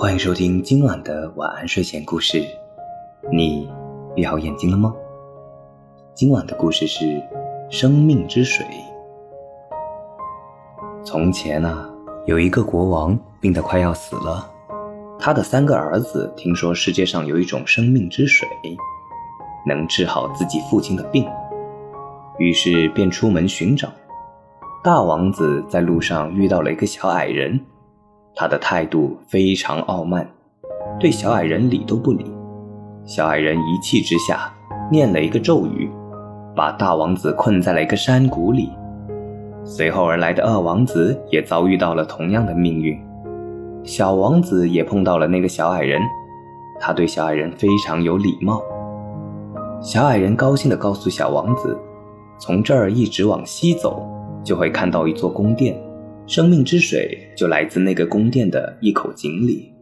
欢迎收听今晚的晚安睡前故事。你闭好眼睛了吗？今晚的故事是《生命之水》。从前啊，有一个国王病得快要死了，他的三个儿子听说世界上有一种生命之水，能治好自己父亲的病，于是便出门寻找。大王子在路上遇到了一个小矮人。他的态度非常傲慢，对小矮人理都不理。小矮人一气之下念了一个咒语，把大王子困在了一个山谷里。随后而来的二王子也遭遇到了同样的命运。小王子也碰到了那个小矮人，他对小矮人非常有礼貌。小矮人高兴地告诉小王子，从这儿一直往西走，就会看到一座宫殿。生命之水就来自那个宫殿的一口井里。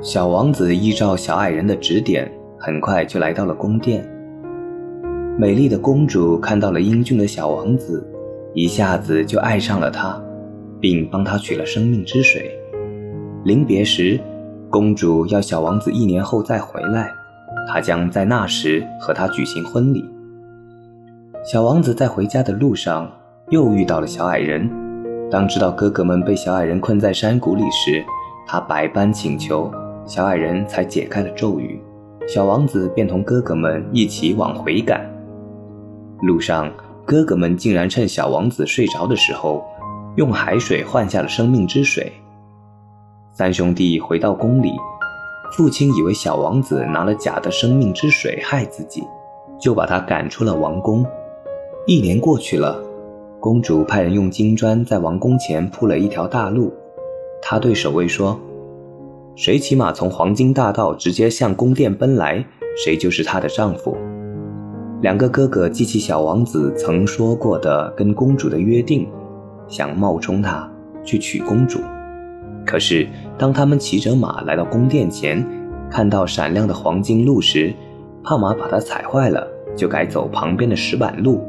小王子依照小矮人的指点，很快就来到了宫殿。美丽的公主看到了英俊的小王子，一下子就爱上了他，并帮他取了生命之水。临别时，公主要小王子一年后再回来，她将在那时和他举行婚礼。小王子在回家的路上又遇到了小矮人。当知道哥哥们被小矮人困在山谷里时，他百般请求，小矮人才解开了咒语。小王子便同哥哥们一起往回赶。路上，哥哥们竟然趁小王子睡着的时候，用海水换下了生命之水。三兄弟回到宫里，父亲以为小王子拿了假的生命之水害自己，就把他赶出了王宫。一年过去了。公主派人用金砖在王宫前铺了一条大路，她对守卫说：“谁骑马从黄金大道直接向宫殿奔来，谁就是她的丈夫。”两个哥哥记起小王子曾说过的跟公主的约定，想冒充她去娶公主。可是当他们骑着马来到宫殿前，看到闪亮的黄金路时，怕马把它踩坏了，就改走旁边的石板路。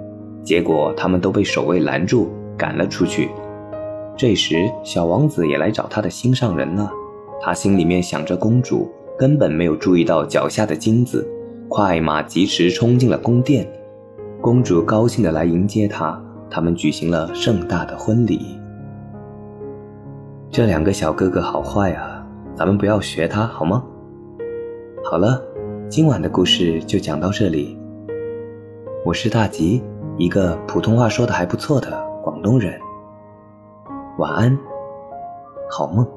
结果他们都被守卫拦住，赶了出去。这时，小王子也来找他的心上人了。他心里面想着公主，根本没有注意到脚下的金子，快马疾驰冲进了宫殿。公主高兴地来迎接他，他们举行了盛大的婚礼。这两个小哥哥好坏啊，咱们不要学他好吗？好了，今晚的故事就讲到这里。我是大吉。一个普通话说的还不错的广东人，晚安，好梦。